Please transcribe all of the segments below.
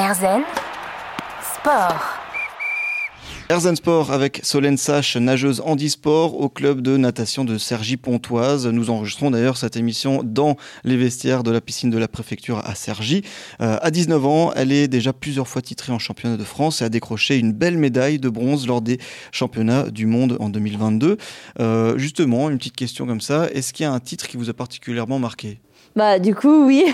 Erzen Sport. Erzen Sport avec Solène Sache, nageuse handisport au club de natation de Cergy-Pontoise. Nous enregistrons d'ailleurs cette émission dans les vestiaires de la piscine de la préfecture à Cergy. Euh, à 19 ans, elle est déjà plusieurs fois titrée en championnat de France et a décroché une belle médaille de bronze lors des championnats du monde en 2022. Euh, justement, une petite question comme ça, est-ce qu'il y a un titre qui vous a particulièrement marqué? Bah, du coup, oui.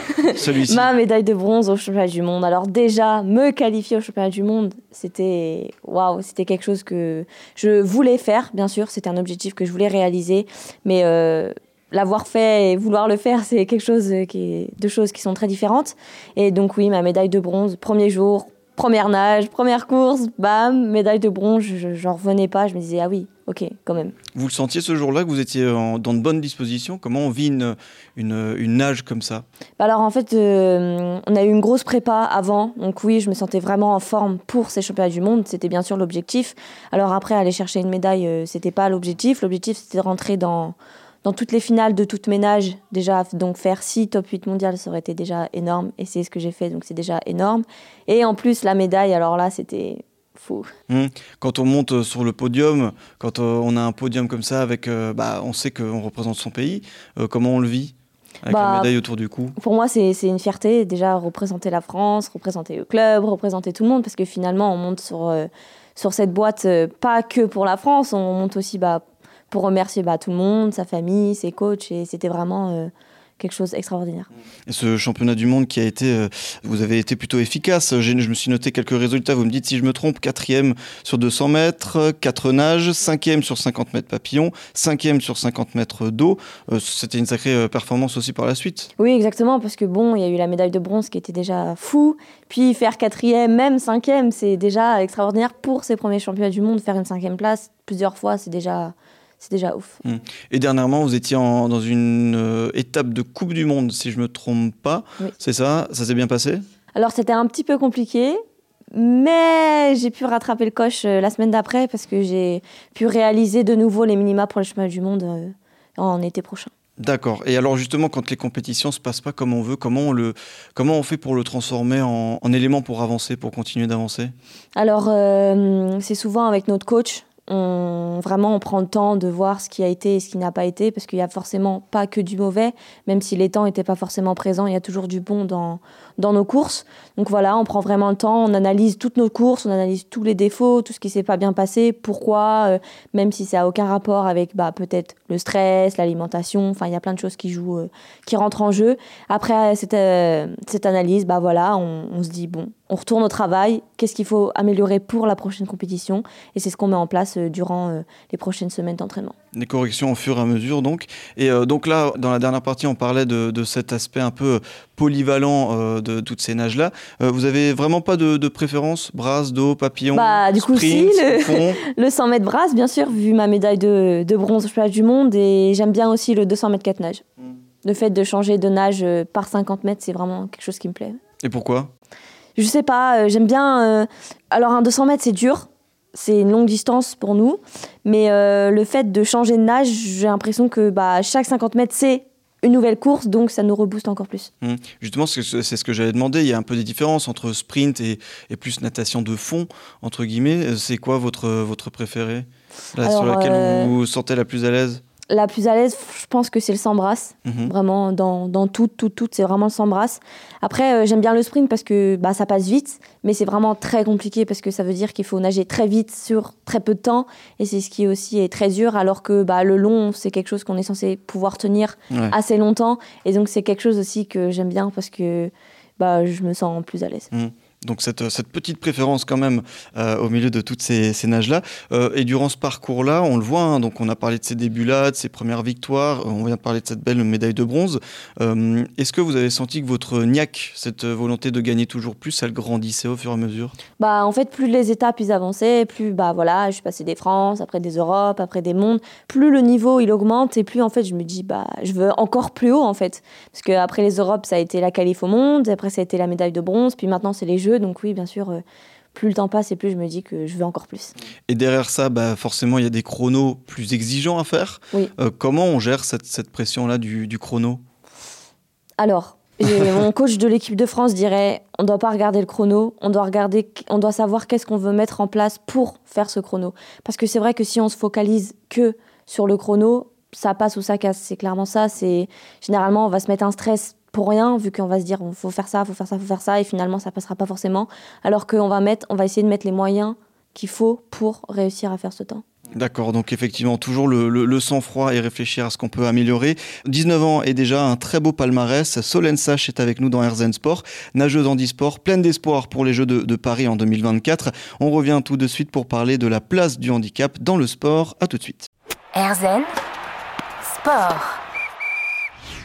Ma médaille de bronze au championnat du monde. Alors, déjà, me qualifier au championnat du monde, c'était waouh, c'était quelque chose que je voulais faire, bien sûr. C'était un objectif que je voulais réaliser. Mais euh, l'avoir fait et vouloir le faire, c'est quelque chose qui est deux choses qui sont très différentes. Et donc, oui, ma médaille de bronze, premier jour, première nage, première course, bam, médaille de bronze, je j'en revenais pas, je me disais, ah oui, ok, quand même. Vous le sentiez ce jour-là que vous étiez en- dans de bonnes dispositions? Comment on vit une, une, une nage comme ça? Bah Alors en fait, euh, on a eu une grosse prépa avant, donc oui, je me sentais vraiment en forme pour ces championnats du monde, c'était bien sûr l'objectif. Alors après, aller chercher une médaille, euh, c'était pas l'objectif, l'objectif c'était de rentrer dans, dans toutes les finales de toutes mes nages. Déjà, donc faire 6 top 8 mondiales, ça aurait été déjà énorme, et c'est ce que j'ai fait, donc c'est déjà énorme. Et en plus, la médaille, alors là, c'était Hmm. Quand on monte sur le podium, quand euh, on a un podium comme ça, avec, euh, bah, on sait qu'on représente son pays, euh, comment on le vit Avec la Bah, médaille autour du cou? Pour moi, c'est c'est une fierté, déjà, représenter la France, représenter le club, représenter tout le monde, parce que finalement, on monte sur, euh, sur cette boîte, euh, pas que pour la France, on monte aussi bah, pour remercier bah, tout le monde, sa famille, ses coachs, et c'était vraiment euh, quelque chose d'extraordinaire. Ce championnat du monde qui a été, euh, vous avez été plutôt efficace. Je me suis noté quelques résultats. Vous me dites si je me trompe. Quatrième sur 200 mètres, 4 nages, cinquième sur 50 mètres papillon, cinquième sur 50 mètres d'eau. Euh, C'était une sacrée euh, performance aussi par la suite. Oui, exactement, parce que bon, il y a eu la médaille de bronze qui était déjà fou, puis faire quatrième, même cinquième, c'est déjà extraordinaire pour ces premiers championnats du monde. Faire une cinquième place plusieurs fois, c'est déjà, c'est déjà ouf. Et dernièrement, vous étiez en- dans une euh, étape de Coupe du Monde, si je me trompe pas. Oui. C'est ça? Ça s'est bien passé? Alors c'était un petit peu compliqué, mais j'ai pu rattraper le coche euh, la semaine d'après parce que j'ai pu réaliser de nouveau les minima pour les championnats du monde euh, en été prochain. D'accord. Et alors justement, quand les compétitions se passent pas comme on veut, comment on le, comment on fait pour le transformer en, en élément pour avancer, pour continuer d'avancer? Alors euh, c'est souvent avec notre coach. On, vraiment, on prend le temps de voir ce qui a été et ce qui n'a pas été, parce qu'il n'y a forcément pas que du mauvais, même si les temps n'étaient pas forcément présents, il y a toujours du bon dans, dans nos courses. Donc voilà, on prend vraiment le temps, on analyse toutes nos courses, on analyse tous les défauts, tout ce qui s'est pas bien passé, pourquoi, euh, même si ça a aucun rapport avec bah, peut-être le stress, l'alimentation, enfin il y a plein de choses qui jouent, euh, qui rentrent en jeu. Après cette, euh, cette analyse, bah voilà, on se dit bon, on retourne au travail, qu'est-ce qu'il faut améliorer pour la prochaine compétition, et c'est ce qu'on met en place euh, durant euh, les prochaines semaines d'entraînement. Des corrections au fur et à mesure, donc. Et euh, donc là, dans la dernière partie, on parlait de, de cet aspect un peu polyvalent de toutes ces nages-là. Vous avez vraiment pas de, de préférence? Brasse, dos, papillon Bah, du coup, sprint, si, le- fond? Le 100 mètres brasse, bien sûr, vu ma médaille de, de bronze au championnat du monde, et j'aime bien aussi le 200 mètres 4 nage. Mm. Le fait de changer de nage par 50 mètres, c'est vraiment quelque chose qui me plaît. Et pourquoi? Je sais pas, euh, j'aime bien. euh, Alors, un 200 mètres, c'est dur. C'est une longue distance pour nous. Mais euh, le fait de changer de nage, j'ai l'impression que bah, chaque 50 mètres, c'est une nouvelle course. Donc, ça nous rebooste encore plus. Hum. Justement, c'est ce que j'avais demandé. Il y a un peu des différences entre sprint et, et plus natation de fond, entre guillemets. C'est quoi votre, votre préféré? Là, Sur laquelle euh, vous vous sentez la plus à l'aise? La plus à l'aise, je pense que c'est le 100 brasse. Mhm. Vraiment, dans, dans tout, tout, tout, c'est vraiment le 100 brasse. Après, euh, j'aime bien le sprint parce que bah, ça passe vite, mais c'est vraiment très compliqué parce que ça veut dire qu'il faut nager très vite sur très peu de temps. Et c'est ce qui aussi est très dur, alors que bah, le long, c'est quelque chose qu'on est censé pouvoir tenir Ouais. assez longtemps. Et donc, c'est quelque chose aussi que j'aime bien parce que bah, je me sens plus à l'aise. Donc cette, cette petite préférence quand même euh, au milieu de toutes ces, nages-là. Euh, et durant ce parcours-là, on le voit, hein, donc on a parlé de ses débuts-là, de ses premières victoires, euh, on vient de parler de cette belle médaille de bronze. Euh, Est-ce que vous avez senti que votre niaque, cette volonté de gagner toujours plus, elle grandissait au fur et à mesure? Bah, en fait, plus les étapes ils avançaient, plus bah voilà, je suis passée des France, après des Europes, après des mondes, plus le niveau il augmente et plus en fait je me dis bah je veux encore plus haut en fait, parce que après les Europes ça a été la qualif au monde, après ça a été la médaille de bronze, puis maintenant c'est les Jeux, donc oui bien sûr. euh, plus le temps passe et plus je me dis que je veux encore plus. Et derrière ça, bah, forcément, il y a des chronos plus exigeants à faire. Oui. Euh, comment on gère cette, cette pression-là du, du chrono? Alors, mon coach de l'équipe de France dirait on ne doit pas regarder le chrono, on doit regarder, on doit savoir qu'est-ce qu'on veut mettre en place pour faire ce chrono. Parce que c'est vrai que si on se focalise que sur le chrono, ça passe ou ça casse. C'est clairement ça. C'est généralement on va se mettre un stress pour rien vu qu'on va se dire il faut faire ça, faut faire ça, faut faire ça et finalement ça passera pas forcément. Alors qu'on va mettre, on va essayer de mettre les moyens qu'il faut pour réussir à faire ce temps. D'accord, donc effectivement, toujours le, sang-froid et réfléchir à ce qu'on peut améliorer. 19 ans et déjà un très beau palmarès. Solène Sach est avec nous dans Herzen Sport, nageuse handisport, pleine d'espoir pour les Jeux de, de, Paris en 2024. On revient tout de suite pour parler de la place du handicap dans le sport. À tout de suite. Herzen Sport.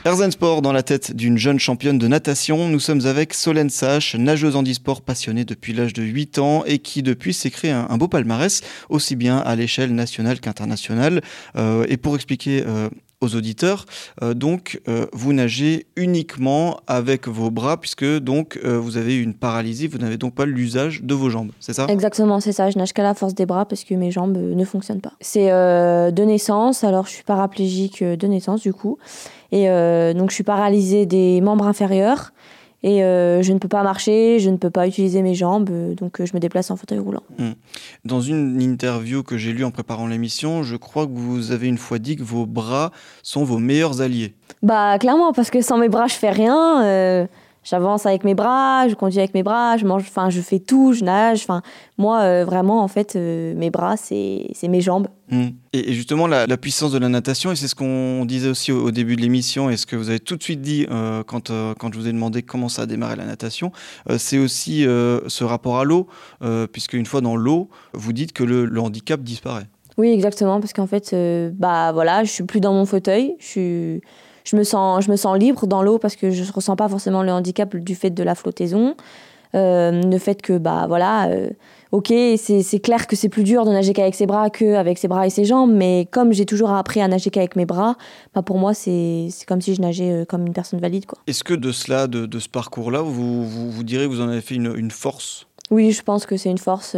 Herzen Sport dans la tête d'une jeune championne de natation. Nous sommes avec Solène Sach, nageuse handisport passionnée depuis l'âge de 8 ans et qui depuis s'est créé un, beau palmarès, aussi bien à l'échelle nationale qu'internationale. Euh, et pour expliquer euh, aux auditeurs. Euh, donc, vous nagez uniquement avec vos bras, puisque donc vous avez une paralysie, vous n'avez donc pas l'usage de vos jambes, c'est ça? Exactement, c'est ça. Je nage qu'à la force des bras parce que mes jambes ne fonctionnent pas. C'est de naissance, alors je suis paraplégique de naissance du coup. Et euh, donc je suis paralysée des membres inférieurs et euh, je ne peux pas marcher, je ne peux pas utiliser mes jambes, euh, donc je me déplace en fauteuil roulant. Hmm. Dans une interview que j'ai lue en préparant l'émission, je crois que vous avez une fois dit que vos bras sont vos meilleurs alliés. Bah clairement, parce que sans mes bras je fais rien j'avance avec mes bras, je conduis avec mes bras, je mange, enfin, je fais tout, je nage. Enfin, moi, euh, vraiment, en fait, euh, mes bras, c'est mes jambes. Mmh. Et, justement, la, puissance de la natation, et c'est ce qu'on disait aussi au, début de l'émission, et ce que vous avez tout de suite dit euh, quand, quand je vous ai demandé comment ça a démarré la natation, c'est aussi ce rapport à l'eau, puisque une fois dans l'eau, vous dites que le, le, handicap disparaît. Oui, exactement, parce qu'en fait, bah voilà, je suis plus dans mon fauteuil, je suis je me sens, je me sens libre dans l'eau parce que je ne ressens pas forcément le handicap du fait de la flottaison. Euh, le fait que, bah voilà, euh, ok, c'est clair que c'est plus dur de nager qu'avec ses bras qu'avec ses bras et ses jambes, mais comme j'ai toujours appris à nager qu'avec mes bras, bah pour moi, c'est comme si je nageais euh, comme une personne valide. Est-ce que de cela, de, de ce parcours-là, vous, vous, vous, direz que vous en avez fait une, une force? Oui, je pense que c'est une force.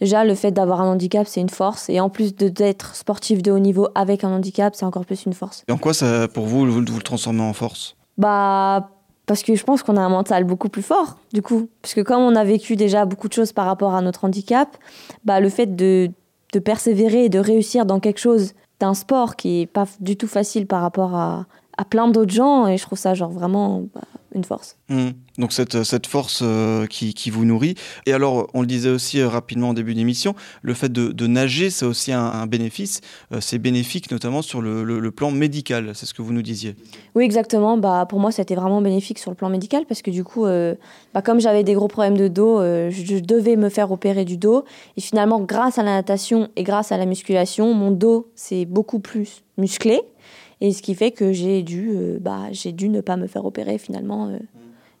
Déjà, le fait d'avoir un handicap, c'est une force. Et en plus d'être sportif de haut niveau avec un handicap, c'est encore plus une force. Et en quoi, ça, pour vous, vous, vous le transformez en force? Bah, parce que je pense qu'on a un mental beaucoup plus fort, du coup. Parce que comme on a vécu déjà beaucoup de choses par rapport à notre handicap, bah, le fait de, de persévérer et de réussir dans quelque chose d'un sport qui est pas du tout facile par rapport à, à plein d'autres gens, et je trouve ça genre vraiment bah, une force. Mmh. Donc cette, cette force euh, qui, qui, vous nourrit. Et alors, on le disait aussi euh, rapidement en début d'émission, le fait de, de nager, c'est aussi un, bénéfice. Euh, c'est bénéfique notamment sur le, le, plan médical, c'est ce que vous nous disiez. Oui, exactement. Bah, pour moi, c'était vraiment bénéfique sur le plan médical parce que du coup, bah, comme j'avais des gros problèmes de dos, je devais me faire opérer du dos. Et finalement, grâce à la natation et grâce à la musculation, mon dos s'est beaucoup plus musclé. Et ce qui fait que j'ai dû, euh, bah, j'ai dû ne pas me faire opérer finalement euh,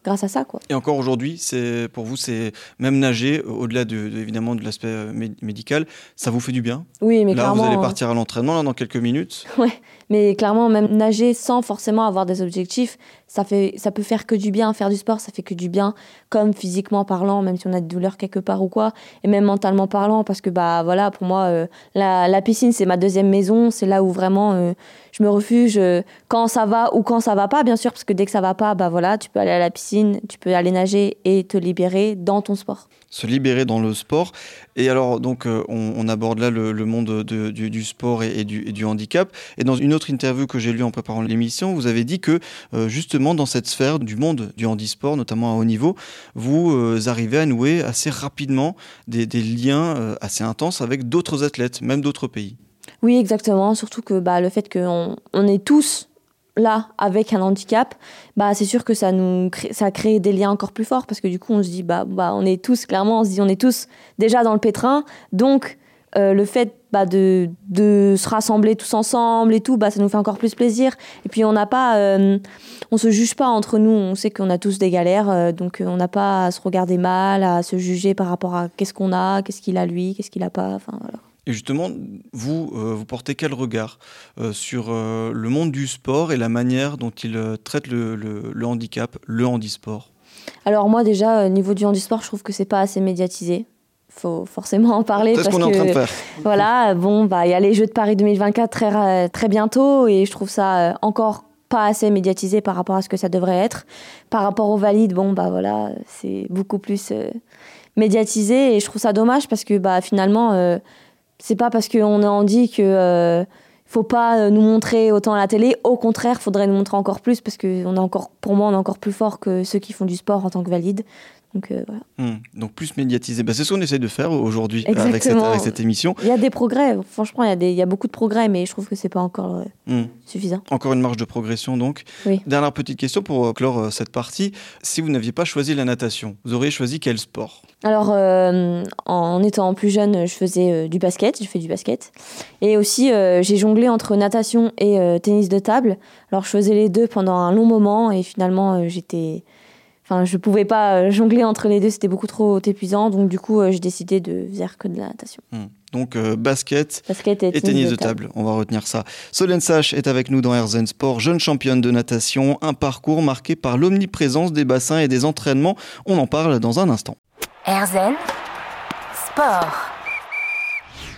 grâce à ça. Quoi. Et encore aujourd'hui, c'est, pour vous, c'est même nager, au-delà de, évidemment de l'aspect euh, médical, ça vous fait du bien? Oui, mais là, clairement. Vous allez partir à l'entraînement dans quelques minutes. Ouais, mais clairement, même nager sans forcément avoir des objectifs, ça, fait, ça peut faire que du bien. Faire du sport, ça fait que du bien, comme physiquement parlant, même si on a des douleurs quelque part ou quoi, et même mentalement parlant, parce que bah voilà, pour moi, la, la, piscine, c'est ma deuxième maison, c'est là où vraiment je me refuge euh, quand ça va ou quand ça va pas, bien sûr, parce que dès que ça va pas, bah voilà, tu peux aller à la piscine, tu peux aller nager et te libérer dans ton sport. Se libérer dans le sport. Et alors, donc, euh, on, aborde là le, monde du, sport et, du, handicap. Et dans une autre interview que j'ai lue en préparant l'émission, vous avez dit que euh, dans cette sphère du monde du handisport, notamment à haut niveau, vous arrivez à nouer assez rapidement des liens assez intenses avec d'autres athlètes, même d'autres pays. Oui, exactement. Surtout que bah, le fait qu'on on est tous là avec un handicap, bah c'est sûr que ça nous crée, ça crée des liens encore plus forts parce que du coup on se dit bah, bah on est tous clairement on se dit on est tous déjà dans le pétrin donc euh, le fait bah, de, de, se rassembler tous ensemble et tout bah ça nous fait encore plus plaisir. Et puis on n'a pas euh, on se juge pas entre nous. On sait qu'on a tous des galères euh, donc on n'a pas à se regarder mal à se juger par rapport à qu'est-ce qu'on a qu'est-ce qu'il a lui qu'est-ce qu'il a pas enfin voilà. Et justement, vous, euh, vous portez quel regard euh, sur euh, le monde du sport et la manière dont il traite le, le, handicap, le handisport? Alors moi déjà, au niveau du handisport, je trouve que c'est pas assez médiatisé. Faut forcément en parler. C'est ce qu'on est en train de faire. Voilà, bon, bah il y a les Jeux de Paris 2024 très, très bientôt et je trouve ça encore pas assez médiatisé par rapport à ce que ça devrait être. Par rapport aux valides, bon, bah voilà, c'est beaucoup plus médiatisé et je trouve ça dommage parce que bah, finalement, c'est pas parce qu'on en dit que faut pas nous montrer autant à la télé. Au contraire, faudrait nous montrer encore plus parce que on est encore, pour moi, on est encore plus fort que ceux qui font du sport en tant que valides. Donc, euh, voilà. Hmm. Donc plus médiatisé. Bah, c'est ce qu'on essaie de faire aujourd'hui avec cette, émission. Il y a des progrès. Franchement, il y a, des, il y a beaucoup de progrès, mais je trouve que c'est pas encore euh, hmm. suffisant. Encore une marge de progression, donc. Oui. Dernière petite question pour euh, clore cette partie. Si vous n'aviez pas choisi la natation, vous auriez choisi quel sport? Alors, en étant plus jeune, je faisais du basket. J'ai fait du basket. Et aussi, j'ai jonglé entre natation et tennis de table. Alors, je faisais les deux pendant un long moment et finalement, j'étais Enfin, je pouvais pas euh, jongler entre les deux, c'était beaucoup trop épuisant. Donc, du coup, euh, j'ai décidé de faire que de la natation. Hmm. Donc, euh, basket, et, tennis, de, table. On va retenir ça. Solène Sach est avec nous dans Herzen Sport, jeune championne de natation. Un parcours marqué par l'omniprésence des bassins et des entraînements. On en parle dans un instant. Herzen Sport.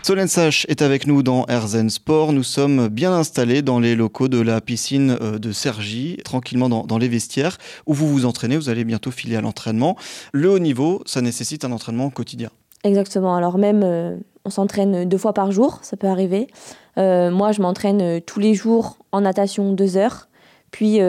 Solène Sach est avec nous dans Herzen Sport. Nous sommes bien installés dans les locaux de la piscine euh, de Sergi, tranquillement dans, les vestiaires, où vous vous entraînez. Vous allez bientôt filer à l'entraînement. Le haut niveau, ça nécessite un entraînement quotidien. Exactement. Alors même, euh, on s'entraîne deux fois par jour, ça peut arriver. Euh, moi, je m'entraîne tous les jours en natation deux heures, puis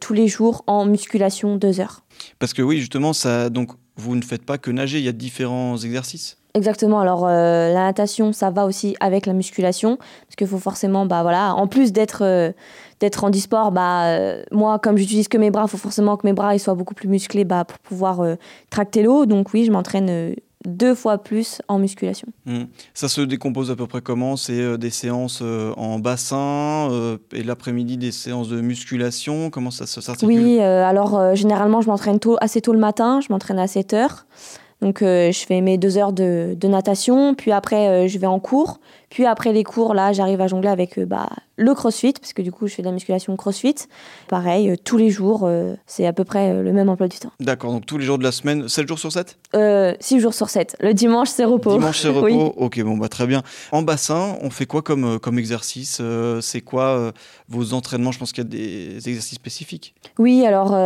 tous les jours en musculation deux heures. Parce que oui, justement, ça, donc vous ne faites pas que nager, il y a différents exercices? Exactement. Alors euh, la natation, ça va aussi avec la musculation parce qu'il faut forcément, bah voilà, en plus d'être euh, d'être en e-sport, bah euh, moi comme j'utilise que mes bras, il faut forcément que mes bras ils soient beaucoup plus musclés, bah pour pouvoir tracter l'eau. Donc oui, je m'entraîne deux fois plus en musculation. Mmh. Ça se décompose à peu près comment? C'est des séances en bassin et l'après-midi des séances de musculation? Comment ça s'articule? Oui, alors généralement je m'entraîne assez tôt le matin, je m'entraîne à 7 heures. Donc euh, je fais mes deux heures de, de natation, puis après euh, je vais en cours, puis après les cours, là j'arrive à jongler avec euh, bah, le crossfit, parce que du coup je fais de la musculation crossfit. Pareil, tous les jours, c'est à peu près le même emploi du temps. D'accord, donc tous les jours de la semaine, 7 jours sur 7 6 jours sur 7. Le dimanche c'est repos. Dimanche c'est repos, ok bon bah très bien. En bassin, on fait quoi comme, comme exercice C'est quoi vos entraînements? Je pense qu'il y a des exercices spécifiques. Oui, alors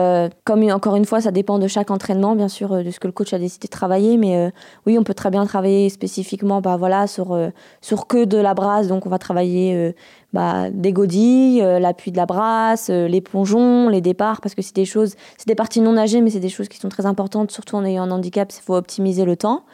comme encore une fois ça dépend de chaque entraînement, bien sûr, de ce que le coach a décidé de travailler, mais euh, oui, on peut très bien travailler spécifiquement bah, voilà, sur, euh, sur que de la brasse. Donc, on va travailler euh, bah, des godilles, l'appui de la brasse, les plongeons, les départs, parce que c'est des choses, c'est des parties non nagées, mais c'est des choses qui sont très importantes, surtout en ayant un handicap, il faut optimiser le temps.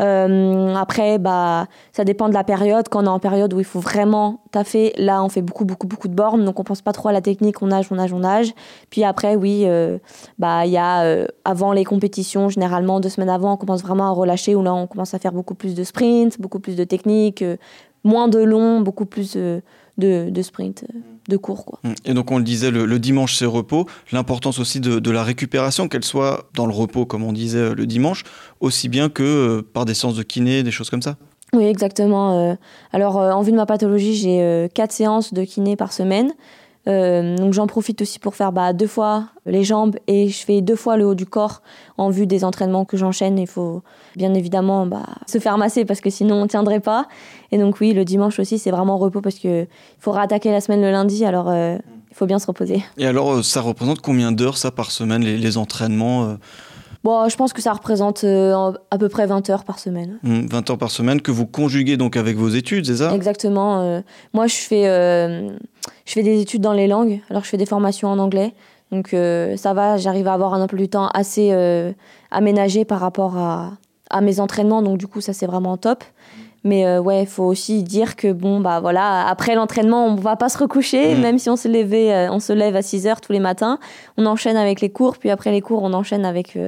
Euh, après, bah, ça dépend de la période. Quand on est en période où il faut vraiment taffer, là, on fait beaucoup, beaucoup, beaucoup de bornes. Donc, on pense pas trop à la technique. On nage, on nage, on nage. Puis après, oui, euh, bah, il y a euh, avant les compétitions, généralement deux semaines avant, on commence vraiment à relâcher. Où là, on commence à faire beaucoup plus de sprints, beaucoup plus de techniques, moins de long, beaucoup plus de, de sprint, euh, de cours. Quoi. Et donc on le disait, le, dimanche c'est repos, l'importance aussi de, la récupération, qu'elle soit dans le repos comme on disait euh, le dimanche, aussi bien que euh, par des séances de kiné, des choses comme ça Oui, exactement. Alors en vue de ma pathologie, j'ai quatre séances de kiné par semaine. Euh, donc j'en profite aussi pour faire bah, deux fois les jambes et je fais deux fois le haut du corps en vue des entraînements que j'enchaîne. Il faut bien évidemment bah, se faire masser parce que sinon on tiendrait pas. Et donc oui, le dimanche aussi c'est vraiment repos parce qu'il faudra attaquer la semaine le lundi. Alors euh, il faut bien se reposer. Et alors euh, ça représente combien d'heures ça par semaine les, entraînements Bon, je pense que ça représente à peu près 20 heures par semaine. 20 mmh, heures par semaine que vous conjuguez donc avec vos études, c'est ça? Exactement. moi, je fais je fais des études dans les langues, alors je fais des formations en anglais. Donc euh, ça va, j'arrive à avoir un emploi du temps assez euh, aménagé par rapport à, à, mes entraînements, donc du coup ça c'est vraiment top. Mais euh, ouais, il faut aussi dire que bon bah voilà, après l'entraînement, on va pas se recoucher, mm. même si on se levait, on se lève à 6 heures tous les matins. On enchaîne avec les cours, puis après les cours, on enchaîne avec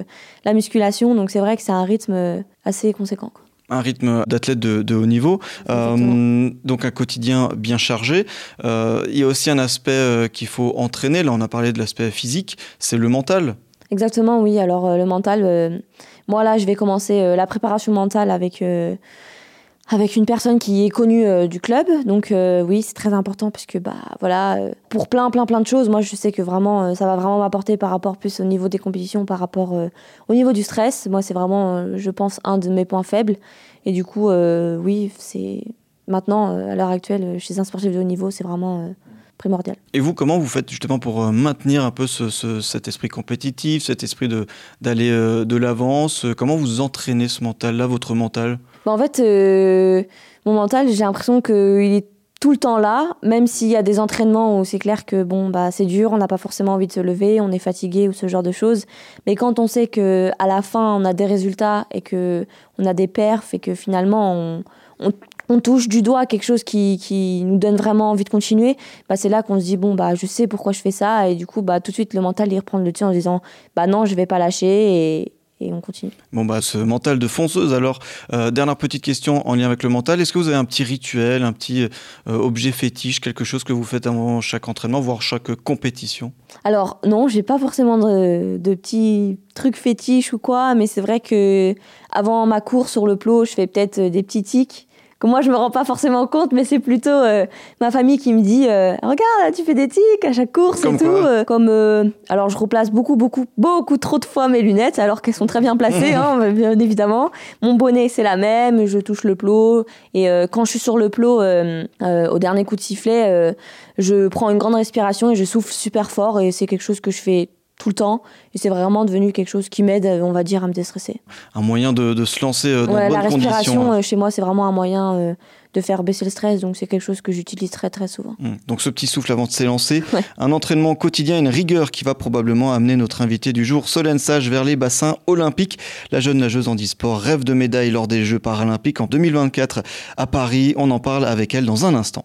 la musculation. Donc c'est vrai que c'est un rythme assez conséquent. Quoi un rythme d'athlète de, haut niveau, euh, donc un quotidien bien chargé. Euh, il y a aussi un aspect euh, qu'il faut entraîner, là on a parlé de l'aspect physique, c'est le mental. Exactement, oui. Alors le mental, moi là je vais commencer la préparation mentale avec avec une personne qui est connue euh, du club. Donc euh, oui, c'est très important parce que bah voilà, euh, pour plein plein plein de choses, moi je sais que vraiment ça va vraiment m'apporter par rapport plus au niveau des compétitions, par rapport au niveau du stress. Moi c'est vraiment, je pense, un de mes points faibles. Et du coup, oui, c'est maintenant à l'heure actuelle chez un sportif de haut niveau, c'est vraiment primordial. Et vous, comment vous faites justement pour maintenir un peu ce, cet esprit compétitif, cet esprit d'aller de l'avance? Comment vous entraînez ce mental-là, votre mental? En fait, mon mental, j'ai l'impression qu'il est tout le temps là, même s'il y a des entraînements où c'est clair que bon bah c'est dur, on n'a pas forcément envie de se lever, on est fatigué ou ce genre de choses. Mais quand on sait que à la fin on a des résultats et que on a des perfs et que finalement on, touche du doigt quelque chose qui, nous donne vraiment envie de continuer, bah c'est là qu'on se dit bon bah je sais pourquoi je fais ça et du coup bah tout de suite le mental il reprend le dessus en disant bah non je vais pas lâcher et on continue. Bon, bah, ce mental de fonceuse, alors, euh, dernière petite question en lien avec le mental. Est-ce que vous avez un petit rituel, un petit euh, objet fétiche, quelque chose que vous faites avant chaque entraînement, voire chaque compétition? Alors, non, j'ai pas forcément de, de, petits trucs fétiches ou quoi, mais c'est vrai que avant ma course sur le plot, je fais peut-être des petits tics que moi je me rends pas forcément compte, mais c'est plutôt euh, ma famille qui me dit euh, regarde tu fais des tics à chaque course et tout. Euh, comme alors je replace beaucoup beaucoup beaucoup trop de fois mes lunettes alors qu'elles sont très bien placées, hein, bien évidemment. Mon bonnet c'est la même, je touche le plot et quand je suis sur le plot au dernier coup de sifflet, je prends une grande respiration et je souffle super fort et c'est quelque chose que je fais tout le temps. Et c'est vraiment devenu quelque chose qui m'aide, on va dire, à me déstresser. Un moyen de, de se lancer euh, dans ouais, bonnes conditions. La respiration, euh, chez moi, c'est vraiment un moyen euh, de faire baisser le stress. Donc c'est quelque chose que j'utilise très très souvent. Mmh. Donc ce petit souffle avant de s'élancer. Un entraînement quotidien, une rigueur qui va probablement amener notre invité du jour, Solène Sage, vers les bassins olympiques. La jeune nageuse en e-sport rêve de médaille lors des Jeux paralympiques en 2024 à Paris. On en parle avec elle dans un instant.